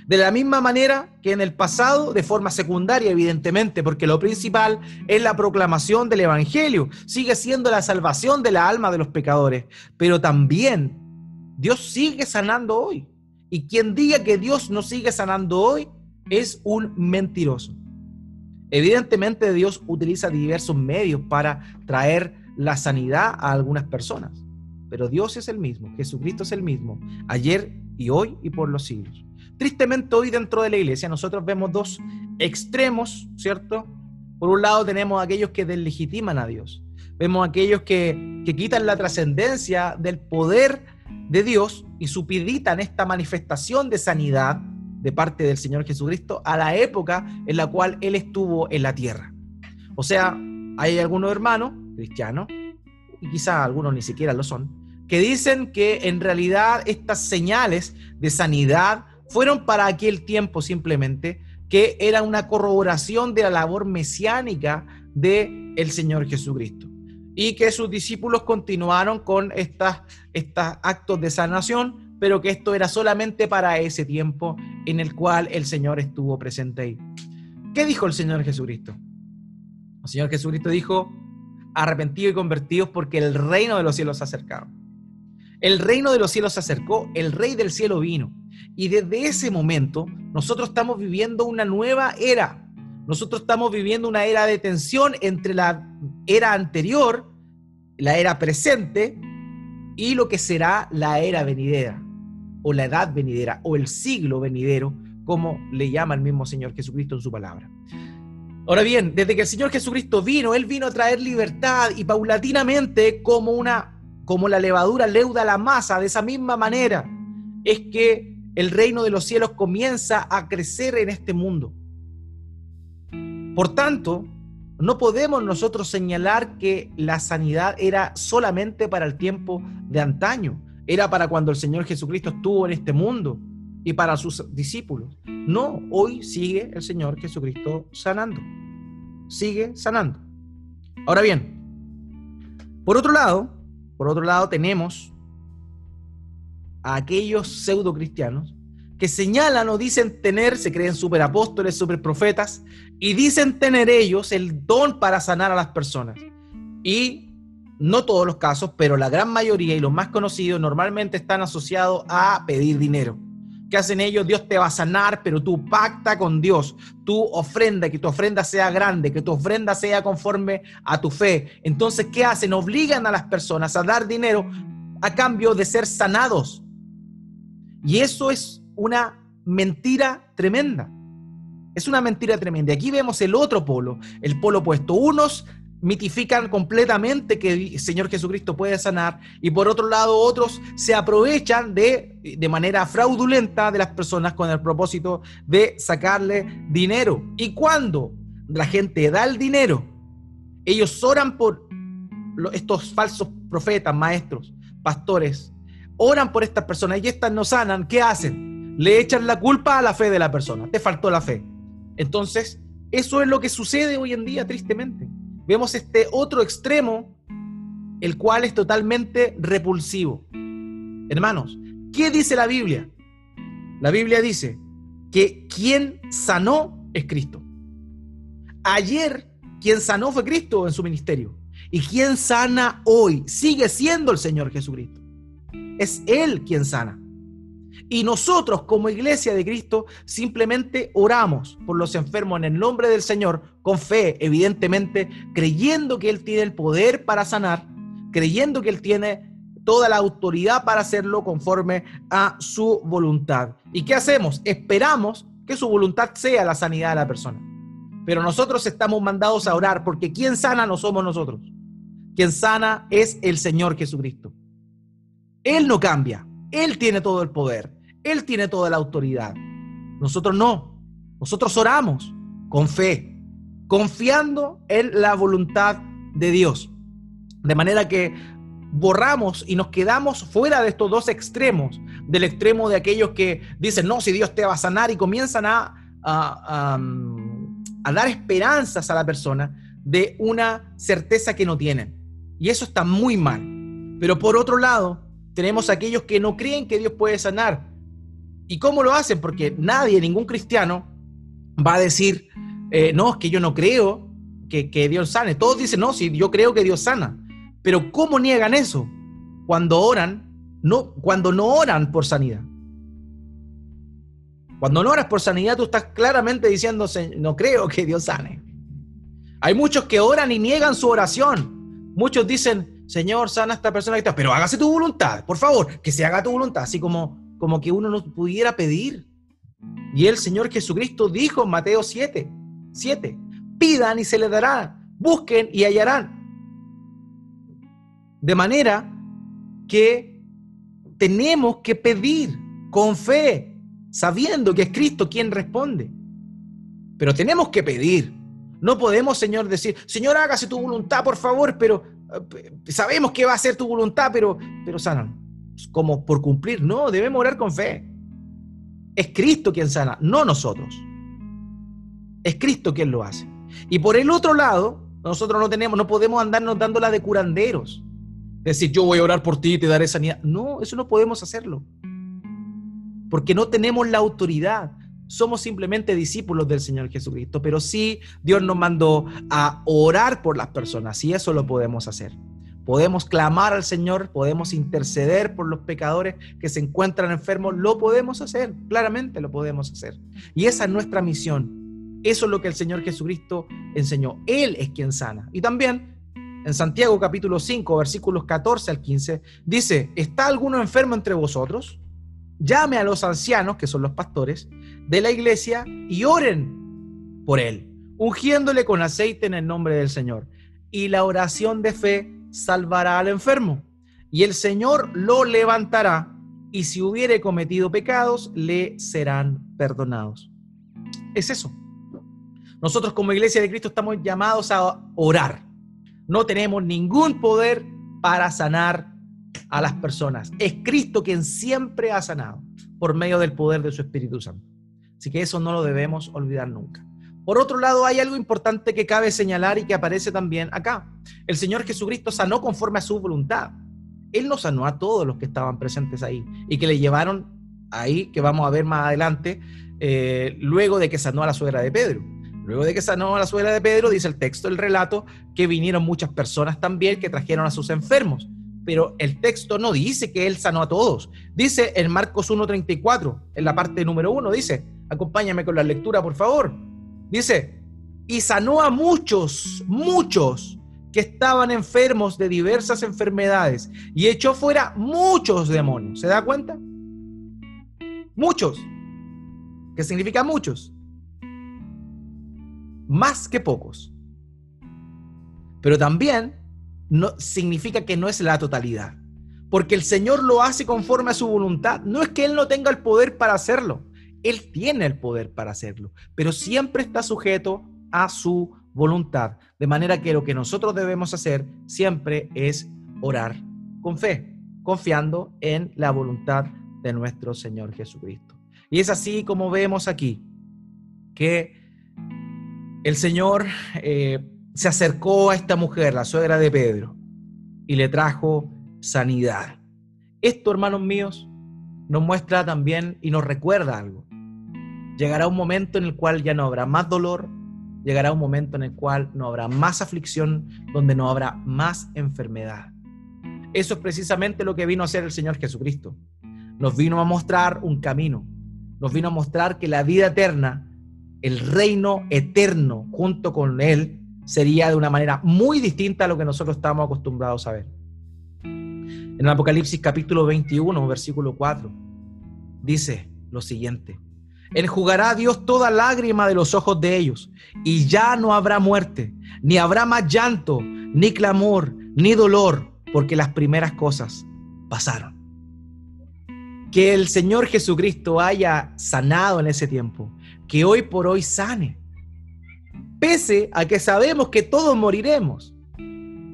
De la misma manera que en el pasado, de forma secundaria, evidentemente, porque lo principal es la proclamación del Evangelio, sigue siendo la salvación de la alma de los pecadores, pero también Dios sigue sanando hoy. Y quien diga que Dios no sigue sanando hoy es un mentiroso. Evidentemente Dios utiliza diversos medios para traer la sanidad a algunas personas, pero Dios es el mismo, Jesucristo es el mismo, ayer y hoy y por los siglos. Tristemente hoy dentro de la iglesia nosotros vemos dos extremos, ¿cierto? Por un lado tenemos aquellos que deslegitiman a Dios, vemos aquellos que, que quitan la trascendencia del poder de Dios y supeditan esta manifestación de sanidad de parte del Señor Jesucristo a la época en la cual Él estuvo en la tierra. O sea, hay algunos hermanos cristianos, y quizás algunos ni siquiera lo son, que dicen que en realidad estas señales de sanidad fueron para aquel tiempo simplemente, que era una corroboración de la labor mesiánica de el Señor Jesucristo. Y que sus discípulos continuaron con estos actos de sanación, pero que esto era solamente para ese tiempo en el cual el Señor estuvo presente ahí. ¿Qué dijo el Señor Jesucristo? El Señor Jesucristo dijo, arrepentidos y convertidos porque el reino de los cielos se ha acercado. El reino de los cielos se acercó, el rey del cielo vino. Y desde ese momento nosotros estamos viviendo una nueva era. Nosotros estamos viviendo una era de tensión entre la era anterior, la era presente, y lo que será la era venidera, o la edad venidera, o el siglo venidero, como le llama el mismo Señor Jesucristo en su palabra. Ahora bien, desde que el Señor Jesucristo vino, Él vino a traer libertad y paulatinamente como una como la levadura leuda la masa, de esa misma manera es que el reino de los cielos comienza a crecer en este mundo. Por tanto, no podemos nosotros señalar que la sanidad era solamente para el tiempo de antaño, era para cuando el Señor Jesucristo estuvo en este mundo y para sus discípulos. No, hoy sigue el Señor Jesucristo sanando, sigue sanando. Ahora bien, por otro lado, por otro lado, tenemos a aquellos pseudo cristianos que señalan o dicen tener, se creen superapóstoles, superprofetas, y dicen tener ellos el don para sanar a las personas. Y no todos los casos, pero la gran mayoría y los más conocidos normalmente están asociados a pedir dinero. ¿Qué hacen ellos? Dios te va a sanar, pero tú pacta con Dios, tú ofrenda, que tu ofrenda sea grande, que tu ofrenda sea conforme a tu fe. Entonces, ¿qué hacen? Obligan a las personas a dar dinero a cambio de ser sanados. Y eso es una mentira tremenda. Es una mentira tremenda. Aquí vemos el otro polo, el polo opuesto. Unos mitifican completamente que el Señor Jesucristo puede sanar y por otro lado otros se aprovechan de, de manera fraudulenta de las personas con el propósito de sacarle dinero. Y cuando la gente da el dinero, ellos oran por estos falsos profetas, maestros, pastores, oran por estas personas y estas no sanan, ¿qué hacen? Le echan la culpa a la fe de la persona, te faltó la fe. Entonces, eso es lo que sucede hoy en día, tristemente vemos este otro extremo, el cual es totalmente repulsivo. Hermanos, ¿qué dice la Biblia? La Biblia dice que quien sanó es Cristo. Ayer quien sanó fue Cristo en su ministerio. Y quien sana hoy sigue siendo el Señor Jesucristo. Es Él quien sana. Y nosotros como iglesia de Cristo simplemente oramos por los enfermos en el nombre del Señor, con fe, evidentemente, creyendo que Él tiene el poder para sanar, creyendo que Él tiene toda la autoridad para hacerlo conforme a su voluntad. ¿Y qué hacemos? Esperamos que su voluntad sea la sanidad de la persona. Pero nosotros estamos mandados a orar porque quien sana no somos nosotros. Quien sana es el Señor Jesucristo. Él no cambia. Él tiene todo el poder, Él tiene toda la autoridad. Nosotros no, nosotros oramos con fe, confiando en la voluntad de Dios. De manera que borramos y nos quedamos fuera de estos dos extremos, del extremo de aquellos que dicen, no, si Dios te va a sanar y comienzan a, a, dar esperanzas a la persona de una certeza que no tienen. Y eso está muy mal. Pero por otro lado, tenemos aquellos que no creen que Dios puede sanar ¿Y cómo lo hacen? Porque nadie, ningún cristiano, va a decir, eh, no, es que yo no creo que, que Dios sane. Todos dicen, no, sí, yo creo que Dios sana. Pero ¿cómo niegan eso? Cuando oran, no, cuando no oran por sanidad. Cuando no oras por sanidad, tú estás claramente diciendo, no creo que Dios sane. Hay muchos que oran y niegan su oración. Muchos dicen, Señor, sana a esta persona que está, pero hágase tu voluntad, por favor, que se haga tu voluntad, así como, como que uno no pudiera pedir. Y el Señor Jesucristo dijo en Mateo 7, 7, pidan y se les dará, busquen y hallarán. De manera que tenemos que pedir con fe, sabiendo que es Cristo quien responde. Pero tenemos que pedir. No podemos, Señor, decir, Señor, hágase tu voluntad, por favor, pero eh, sabemos que va a ser tu voluntad, pero, pero sanan. Como por cumplir. No, debemos orar con fe. Es Cristo quien sana, no nosotros. Es Cristo quien lo hace. Y por el otro lado, nosotros no tenemos, no podemos andarnos dándola de curanderos. Decir, yo voy a orar por ti y te daré sanidad. No, eso no podemos hacerlo porque no tenemos la autoridad. Somos simplemente discípulos del Señor Jesucristo, pero sí Dios nos mandó a orar por las personas y eso lo podemos hacer. Podemos clamar al Señor, podemos interceder por los pecadores que se encuentran enfermos, lo podemos hacer, claramente lo podemos hacer. Y esa es nuestra misión. Eso es lo que el Señor Jesucristo enseñó. Él es quien sana. Y también en Santiago capítulo 5, versículos 14 al 15, dice, ¿está alguno enfermo entre vosotros? llame a los ancianos, que son los pastores, de la iglesia y oren por él, ungiéndole con aceite en el nombre del Señor. Y la oración de fe salvará al enfermo, y el Señor lo levantará, y si hubiere cometido pecados, le serán perdonados. Es eso. Nosotros como iglesia de Cristo estamos llamados a orar. No tenemos ningún poder para sanar a las personas. Es Cristo quien siempre ha sanado por medio del poder de su Espíritu Santo. Así que eso no lo debemos olvidar nunca. Por otro lado, hay algo importante que cabe señalar y que aparece también acá. El Señor Jesucristo sanó conforme a su voluntad. Él no sanó a todos los que estaban presentes ahí y que le llevaron ahí, que vamos a ver más adelante, eh, luego de que sanó a la suegra de Pedro. Luego de que sanó a la suegra de Pedro, dice el texto, el relato, que vinieron muchas personas también que trajeron a sus enfermos pero el texto no dice que Él sanó a todos. Dice en Marcos 1.34, en la parte número 1, dice, acompáñame con la lectura, por favor. Dice, y sanó a muchos, muchos que estaban enfermos de diversas enfermedades y echó fuera muchos demonios. ¿Se da cuenta? Muchos. ¿Qué significa muchos? Más que pocos. Pero también no, significa que no es la totalidad. Porque el Señor lo hace conforme a su voluntad. No es que Él no tenga el poder para hacerlo. Él tiene el poder para hacerlo, pero siempre está sujeto a su voluntad. De manera que lo que nosotros debemos hacer siempre es orar con fe, confiando en la voluntad de nuestro Señor Jesucristo. Y es así como vemos aquí que el Señor eh, se acercó a esta mujer, la suegra de Pedro, y le trajo sanidad. Esto, hermanos míos, nos muestra también y nos recuerda algo. Llegará un momento en el cual ya no habrá más dolor, llegará un momento en el cual no habrá más aflicción, donde no habrá más enfermedad. Eso es precisamente lo que vino a hacer el Señor Jesucristo. Nos vino a mostrar un camino, nos vino a mostrar que la vida eterna, el reino eterno junto con Él, sería de una manera muy distinta a lo que nosotros estamos acostumbrados a ver. En el Apocalipsis capítulo 21, versículo 4, dice lo siguiente. Enjugará a Dios toda lágrima de los ojos de ellos, y ya no habrá muerte, ni habrá más llanto, ni clamor, ni dolor, porque las primeras cosas pasaron. Que el Señor Jesucristo haya sanado en ese tiempo, que hoy por hoy sane, pese a que sabemos que todos moriremos.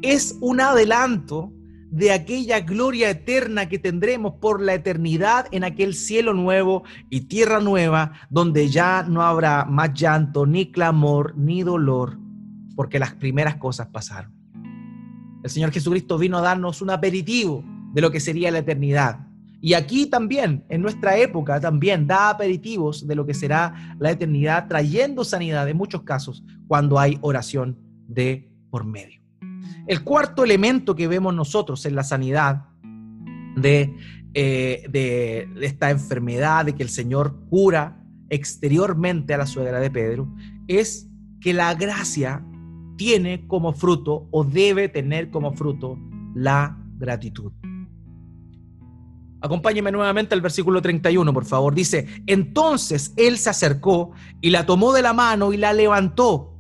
Es un adelanto de aquella gloria eterna que tendremos por la eternidad en aquel cielo nuevo y tierra nueva, donde ya no habrá más llanto, ni clamor, ni dolor, porque las primeras cosas pasaron. El Señor Jesucristo vino a darnos un aperitivo de lo que sería la eternidad. Y aquí también, en nuestra época, también da aperitivos de lo que será la eternidad, trayendo sanidad en muchos casos cuando hay oración de por medio. El cuarto elemento que vemos nosotros en la sanidad de, eh, esta enfermedad, de que el Señor cura exteriormente a la suegra de Pedro, es que la gracia tiene como fruto o debe tener como fruto la gratitud. Acompáñeme nuevamente al versículo 31, por favor. Dice, entonces él se acercó y la tomó de la mano y la levantó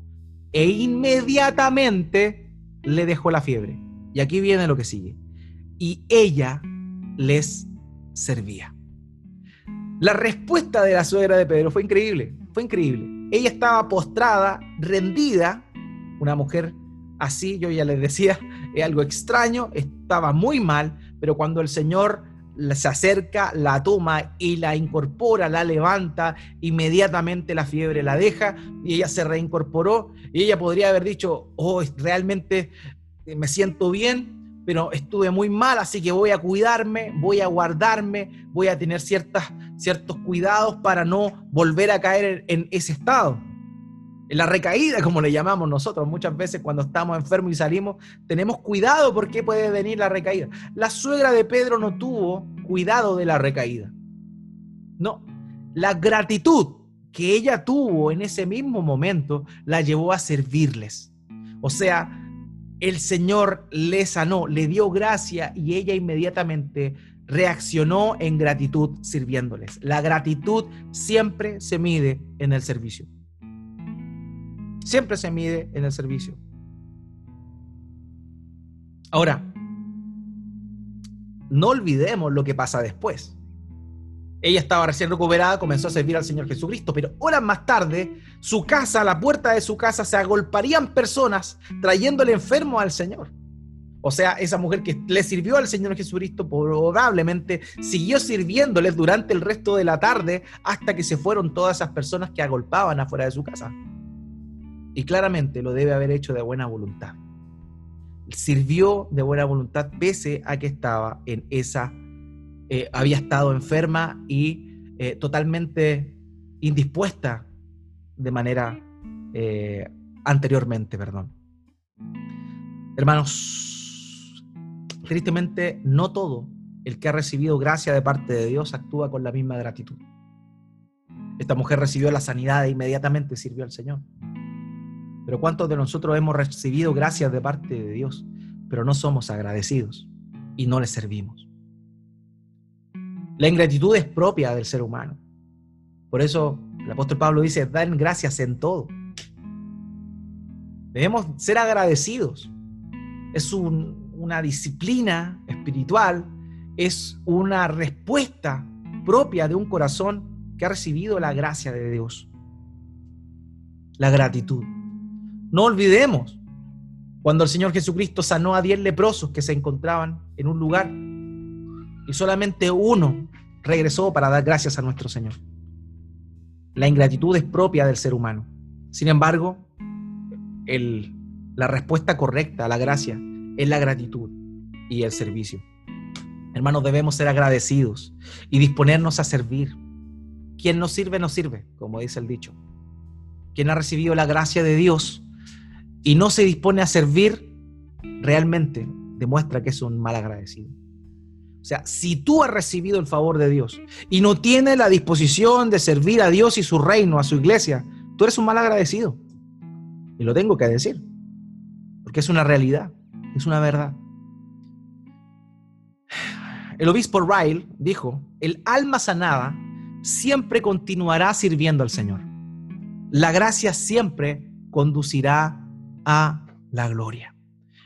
e inmediatamente le dejó la fiebre. Y aquí viene lo que sigue. Y ella les servía. La respuesta de la suegra de Pedro fue increíble, fue increíble. Ella estaba postrada, rendida, una mujer así, yo ya les decía, es algo extraño, estaba muy mal, pero cuando el Señor se acerca, la toma y la incorpora, la levanta, inmediatamente la fiebre la deja y ella se reincorporó y ella podría haber dicho, oh, realmente me siento bien, pero estuve muy mal, así que voy a cuidarme, voy a guardarme, voy a tener ciertas, ciertos cuidados para no volver a caer en ese estado la recaída, como le llamamos nosotros. Muchas veces cuando estamos enfermos y salimos, tenemos cuidado porque puede venir la recaída. La suegra de Pedro no tuvo cuidado de la recaída. No, la gratitud que ella tuvo en ese mismo momento la llevó a servirles. O sea, el Señor le sanó, le dio gracia y ella inmediatamente reaccionó en gratitud sirviéndoles. La gratitud siempre se mide en el servicio siempre se mide en el servicio. Ahora, no olvidemos lo que pasa después. Ella estaba recién recuperada, comenzó a servir al Señor Jesucristo, pero horas más tarde, su casa, la puerta de su casa, se agolparían personas trayéndole enfermo al Señor. O sea, esa mujer que le sirvió al Señor Jesucristo probablemente siguió sirviéndoles durante el resto de la tarde hasta que se fueron todas esas personas que agolpaban afuera de su casa. Y claramente lo debe haber hecho de buena voluntad. Sirvió de buena voluntad pese a que estaba en esa, eh, había estado enferma y eh, totalmente indispuesta de manera eh, anteriormente, perdón. Hermanos, tristemente no todo el que ha recibido gracia de parte de Dios actúa con la misma gratitud. Esta mujer recibió la sanidad e inmediatamente sirvió al Señor. Pero ¿cuántos de nosotros hemos recibido gracias de parte de Dios, pero no somos agradecidos y no le servimos? La ingratitud es propia del ser humano. Por eso el apóstol Pablo dice, dan gracias en todo. Debemos ser agradecidos. Es una disciplina espiritual, es una respuesta propia de un corazón que ha recibido la gracia de Dios. La gratitud. No olvidemos cuando el Señor Jesucristo sanó a diez leprosos que se encontraban en un lugar y solamente uno regresó para dar gracias a nuestro Señor. La ingratitud es propia del ser humano. Sin embargo, la respuesta correcta a la gracia es la gratitud y el servicio. Hermanos, debemos ser agradecidos y disponernos a servir. Quien nos sirve, nos sirve, como dice el dicho. Quien ha recibido la gracia de Dios y no se dispone a servir, realmente demuestra que es un mal agradecido. O sea, si tú has recibido el favor de Dios y no tienes la disposición de servir a Dios y su reino, a su iglesia, tú eres un mal agradecido. Y lo tengo que decir, porque es una realidad, es una verdad. El obispo Ryle dijo, el alma sanada siempre continuará sirviendo al Señor. La gracia siempre conducirá a la gloria.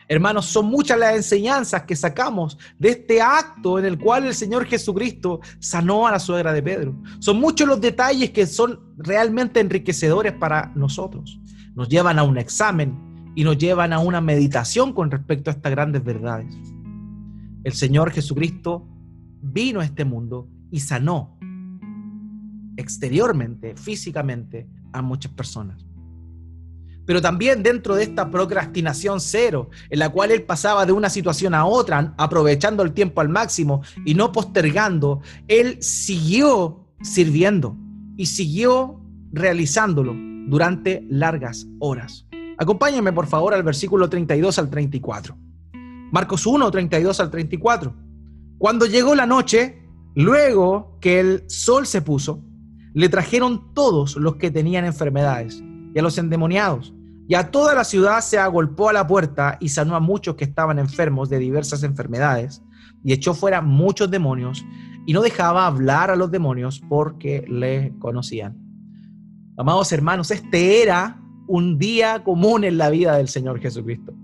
Hermanos, son muchas las enseñanzas que sacamos de este acto en el cual el Señor Jesucristo sanó a la suegra de Pedro. Son muchos los detalles que son realmente enriquecedores para nosotros. Nos llevan a un examen y nos llevan a una meditación con respecto a estas grandes verdades. El Señor Jesucristo vino a este mundo y sanó exteriormente, físicamente, a muchas personas. Pero también dentro de esta procrastinación cero, en la cual él pasaba de una situación a otra, aprovechando el tiempo al máximo y no postergando, él siguió sirviendo y siguió realizándolo durante largas horas. Acompáñenme por favor al versículo 32 al 34. Marcos 1, 32 al 34. Cuando llegó la noche, luego que el sol se puso, le trajeron todos los que tenían enfermedades y a los endemoniados. Y a toda la ciudad se agolpó a la puerta y sanó a muchos que estaban enfermos de diversas enfermedades y echó fuera muchos demonios y no dejaba hablar a los demonios porque le conocían. Amados hermanos, este era un día común en la vida del Señor Jesucristo.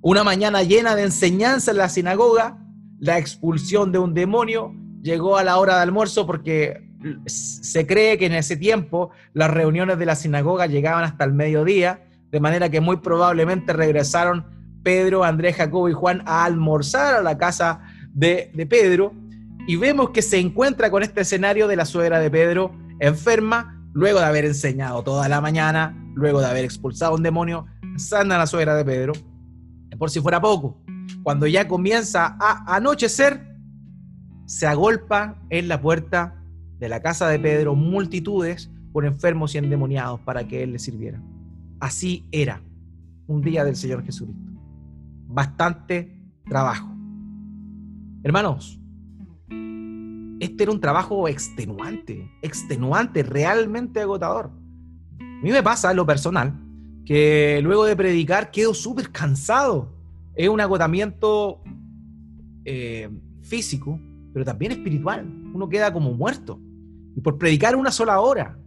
Una mañana llena de enseñanza en la sinagoga, la expulsión de un demonio, llegó a la hora de almuerzo porque se cree que en ese tiempo las reuniones de la sinagoga llegaban hasta el mediodía, de manera que muy probablemente regresaron Pedro, Andrés, Jacobo y Juan a almorzar a la casa de, Pedro. Y vemos que se encuentra con este escenario de la suegra de Pedro enferma, luego de haber enseñado toda la mañana, luego de haber expulsado un demonio, sana la suegra de Pedro. Por si fuera poco, cuando ya comienza a anochecer, se agolpa en la puerta de la casa de Pedro multitudes por enfermos y endemoniados para que Él les sirviera. Así era un día del Señor Jesucristo. Bastante trabajo. Hermanos, este era un trabajo extenuante, extenuante, realmente agotador. A mí me pasa en lo personal que luego de predicar quedo súper cansado. Es un agotamiento eh, físico, pero también espiritual. Uno queda como muerto. Y por predicar una sola hora,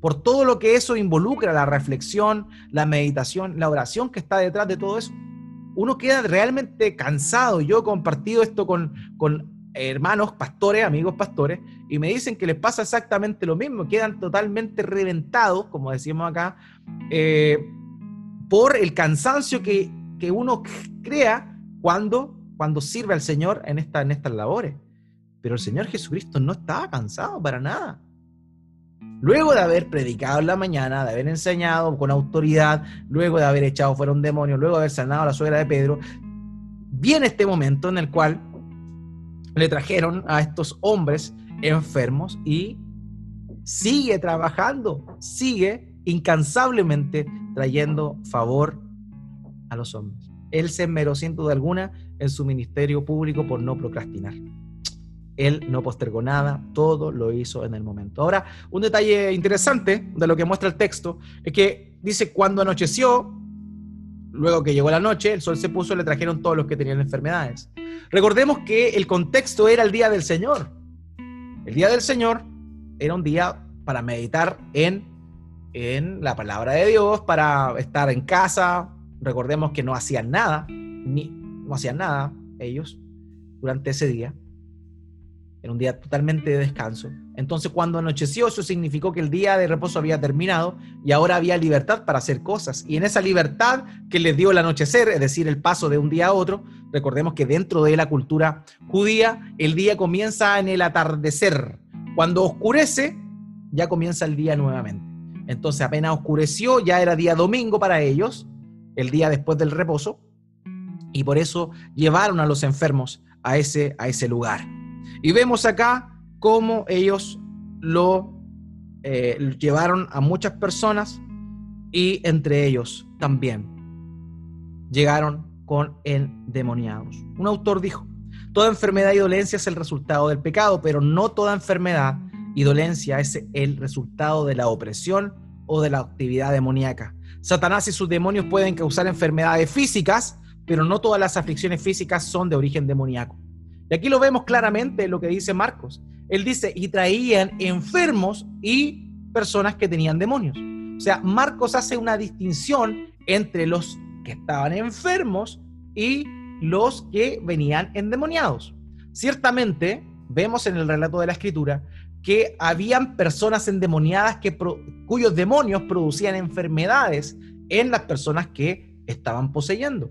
por todo lo que eso involucra, la reflexión, la meditación, la oración que está detrás de todo eso, uno queda realmente cansado. Yo he compartido esto con, con hermanos pastores, amigos pastores, y me dicen que les pasa exactamente lo mismo, quedan totalmente reventados, como decimos acá, eh, por el cansancio que, que, uno crea cuando, cuando sirve al Señor en, esta, en estas labores. Pero el Señor Jesucristo no estaba cansado para nada. Luego de haber predicado en la mañana, de haber enseñado con autoridad, luego de haber echado fuera un demonio, luego de haber sanado a la suegra de Pedro, viene este momento en el cual le trajeron a estos hombres enfermos y sigue trabajando, sigue incansablemente trayendo favor a los hombres. Él se esmeró sin duda alguna en su ministerio público por no procrastinar. Él no postergó nada, todo lo hizo en el momento. Ahora, un detalle interesante de lo que muestra el texto es que dice, cuando anocheció, luego que llegó la noche, el sol se puso, le trajeron todos los que tenían enfermedades. Recordemos que el contexto era el día del Señor. El día del Señor era un día para meditar en, en la palabra de Dios, para estar en casa. Recordemos que no hacían nada, ni no hacían nada ellos durante ese día era un día totalmente de descanso. Entonces cuando anocheció eso significó que el día de reposo había terminado y ahora había libertad para hacer cosas. Y en esa libertad que les dio el anochecer, es decir, el paso de un día a otro, recordemos que dentro de la cultura judía el día comienza en el atardecer. Cuando oscurece, ya comienza el día nuevamente. Entonces apenas oscureció, ya era día domingo para ellos, el día después del reposo, y por eso llevaron a los enfermos a ese, a ese lugar. Y vemos acá cómo ellos lo eh, llevaron a muchas personas y entre ellos también llegaron con endemoniados. Un autor dijo, toda enfermedad y dolencia es el resultado del pecado, pero no toda enfermedad y dolencia es el resultado de la opresión o de la actividad demoníaca. Satanás y sus demonios pueden causar enfermedades físicas, pero no todas las aflicciones físicas son de origen demoníaco. Y aquí lo vemos claramente en lo que dice Marcos. Él dice, y traían enfermos y personas que tenían demonios. O sea, Marcos hace una distinción entre los que estaban enfermos y los que venían endemoniados. Ciertamente, vemos en el relato de la escritura que habían personas endemoniadas que, cuyos demonios producían enfermedades en las personas que estaban poseyendo.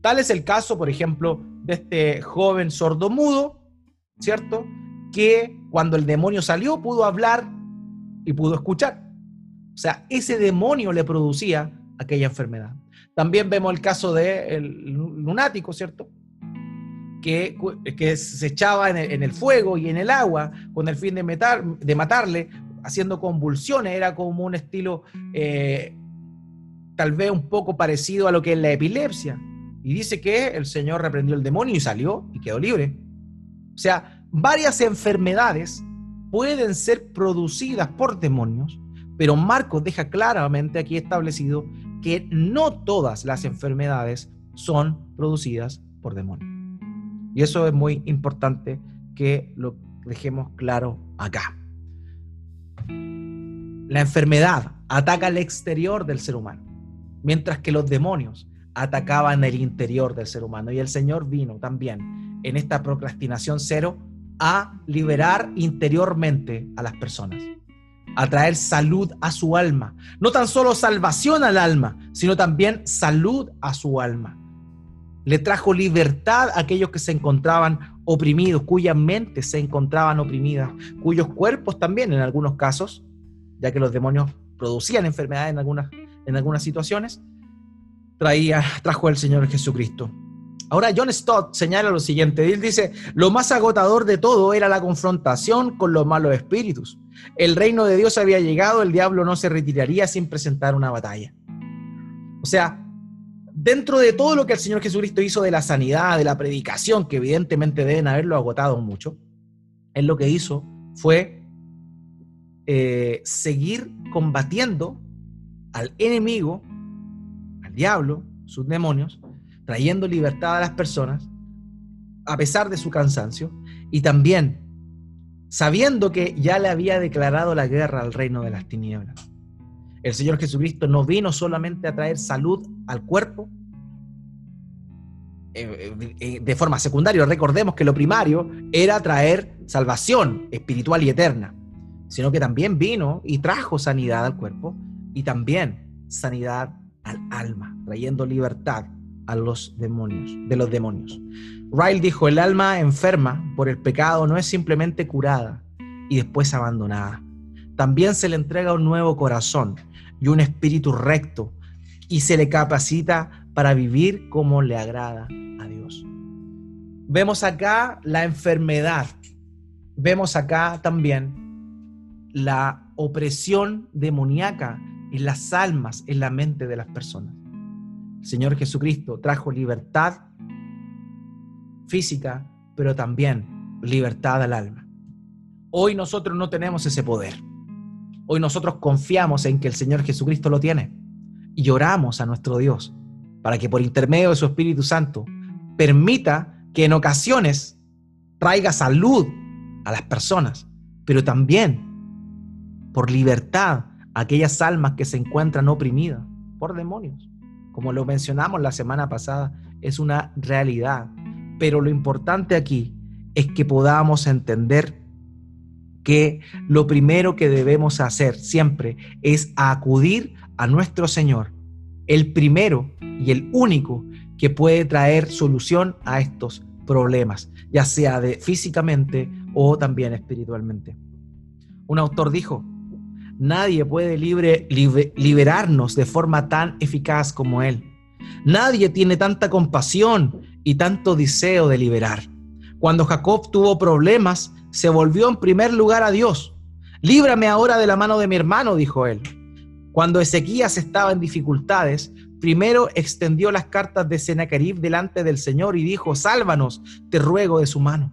Tal es el caso, por ejemplo, de este joven sordomudo, ¿cierto? Que cuando el demonio salió pudo hablar y pudo escuchar. O sea, ese demonio le producía aquella enfermedad. También vemos el caso del lunático, ¿cierto? Que, que, se echaba en el, fuego y en el agua con el fin de, de matarle, haciendo convulsiones. Era como un estilo eh, tal vez un poco parecido a lo que es la epilepsia. Y dice que el Señor reprendió el demonio y salió y quedó libre. O sea, varias enfermedades pueden ser producidas por demonios, pero Marcos deja claramente aquí establecido que no todas las enfermedades son producidas por demonios. Y eso es muy importante que lo dejemos claro acá. La enfermedad ataca el exterior del ser humano, mientras que los demonios atacaban el interior del ser humano. Y el Señor vino también en esta procrastinación cero a liberar interiormente a las personas, a traer salud a su alma. No tan solo salvación al alma, sino también salud a su alma. Le trajo libertad a aquellos que se encontraban oprimidos, cuyas mentes se encontraban oprimidas, cuyos cuerpos también en algunos casos, ya que los demonios producían enfermedades en algunas, en algunas situaciones, traía, trajo el Señor Jesucristo. Ahora John Stott señala lo siguiente, él dice, lo más agotador de todo era la confrontación con los malos espíritus. El reino de Dios había llegado, el diablo no se retiraría sin presentar una batalla. O sea, dentro de todo lo que el Señor Jesucristo hizo de la sanidad, de la predicación, que evidentemente deben haberlo agotado mucho, él lo que hizo fue eh, seguir combatiendo al enemigo diablo, sus demonios, trayendo libertad a las personas, a pesar de su cansancio, y también sabiendo que ya le había declarado la guerra al reino de las tinieblas. El Señor Jesucristo no vino solamente a traer salud al cuerpo, eh, eh, de forma secundaria. Recordemos que lo primario era traer salvación espiritual y eterna, sino que también vino y trajo sanidad al cuerpo y también sanidad al alma, trayendo libertad a los demonios, de los demonios. Ryle dijo, el alma enferma por el pecado no es simplemente curada y después abandonada. También se le entrega un nuevo corazón y un espíritu recto y se le capacita para vivir como le agrada a Dios. Vemos acá la enfermedad. Vemos acá también la opresión demoníaca en las almas, en la mente de las personas. El Señor Jesucristo trajo libertad física, pero también libertad al alma. Hoy nosotros no tenemos ese poder. Hoy nosotros confiamos en que el Señor Jesucristo lo tiene y oramos a nuestro Dios para que por intermedio de su Espíritu Santo permita que en ocasiones traiga salud a las personas, pero también por libertad aquellas almas que se encuentran oprimidas por demonios. Como lo mencionamos la semana pasada, es una realidad. Pero lo importante aquí es que podamos entender que lo primero que debemos hacer siempre es acudir a nuestro Señor, el primero y el único que puede traer solución a estos problemas, ya sea de físicamente o también espiritualmente. Un autor dijo, Nadie puede libre, liberarnos de forma tan eficaz como Él. Nadie tiene tanta compasión y tanto deseo de liberar. Cuando Jacob tuvo problemas, se volvió en primer lugar a Dios. Líbrame ahora de la mano de mi hermano, dijo él. Cuando Ezequías estaba en dificultades, primero extendió las cartas de Sennacherib delante del Señor y dijo, sálvanos, te ruego de su mano.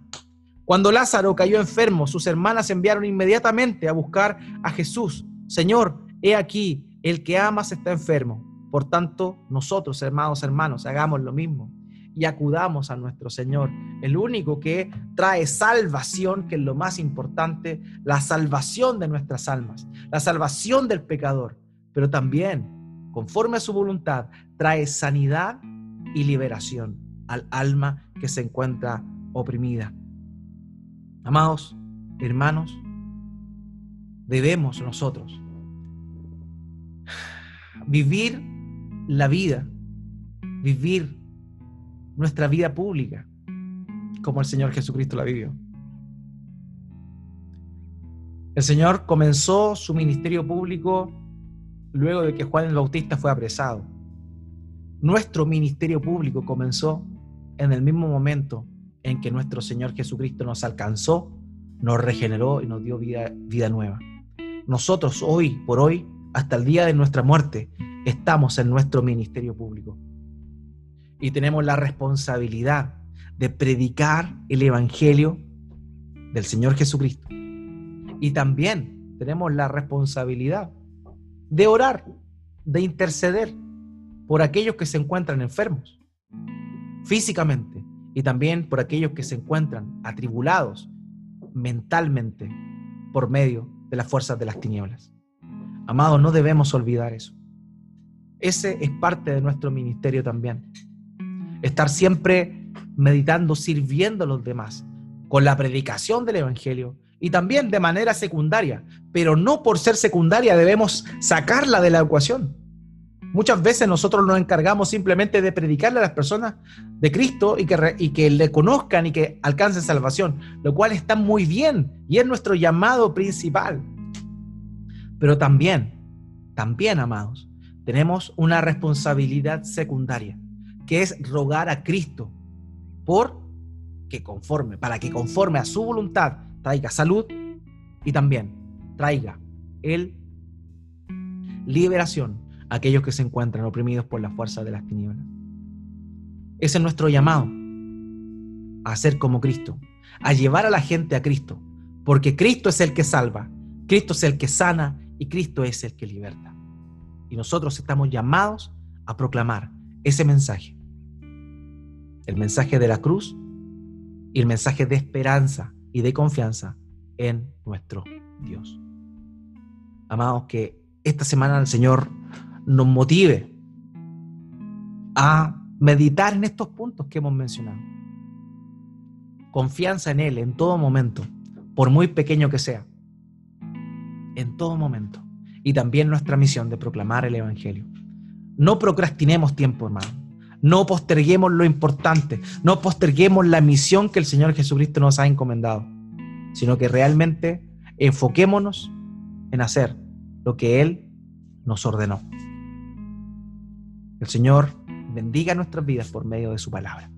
Cuando Lázaro cayó enfermo, sus hermanas enviaron inmediatamente a buscar a Jesús. Señor, he aquí, el que amas está enfermo. Por tanto, nosotros, hermanos, hermanos, hagamos lo mismo y acudamos a nuestro Señor, el único que trae salvación, que es lo más importante, la salvación de nuestras almas, la salvación del pecador, pero también, conforme a su voluntad, trae sanidad y liberación al alma que se encuentra oprimida. Amados hermanos, debemos nosotros vivir la vida, vivir nuestra vida pública como el Señor Jesucristo la vivió. El Señor comenzó su ministerio público luego de que Juan el Bautista fue apresado. Nuestro ministerio público comenzó en el mismo momento en que nuestro Señor Jesucristo nos alcanzó, nos regeneró y nos dio vida, vida nueva. Nosotros hoy por hoy, hasta el día de nuestra muerte, estamos en nuestro ministerio público. Y tenemos la responsabilidad de predicar el Evangelio del Señor Jesucristo. Y también tenemos la responsabilidad de orar, de interceder por aquellos que se encuentran enfermos físicamente y también por aquellos que se encuentran atribulados mentalmente por medio de las fuerzas de las tinieblas. Amados, no debemos olvidar eso. Ese es parte de nuestro ministerio también. Estar siempre meditando, sirviendo a los demás, con la predicación del Evangelio y también de manera secundaria, pero no por ser secundaria debemos sacarla de la ecuación. Muchas veces nosotros nos encargamos simplemente de predicarle a las personas de Cristo y que, y que le conozcan y que alcancen salvación, lo cual está muy bien y es nuestro llamado principal. Pero también, también, amados, tenemos una responsabilidad secundaria, que es rogar a Cristo por que conforme, para que conforme a su voluntad traiga salud y también traiga el liberación aquellos que se encuentran oprimidos por la fuerza de las tinieblas. Ese es nuestro llamado a ser como Cristo, a llevar a la gente a Cristo, porque Cristo es el que salva, Cristo es el que sana y Cristo es el que liberta. Y nosotros estamos llamados a proclamar ese mensaje, el mensaje de la cruz y el mensaje de esperanza y de confianza en nuestro Dios. Amados, que esta semana el Señor nos motive a meditar en estos puntos que hemos mencionado. Confianza en Él en todo momento, por muy pequeño que sea. En todo momento. Y también nuestra misión de proclamar el Evangelio. No procrastinemos tiempo, hermano. No posterguemos lo importante. No posterguemos la misión que el Señor Jesucristo nos ha encomendado. Sino que realmente enfoquémonos en hacer lo que Él nos ordenó. El Señor bendiga nuestras vidas por medio de su palabra.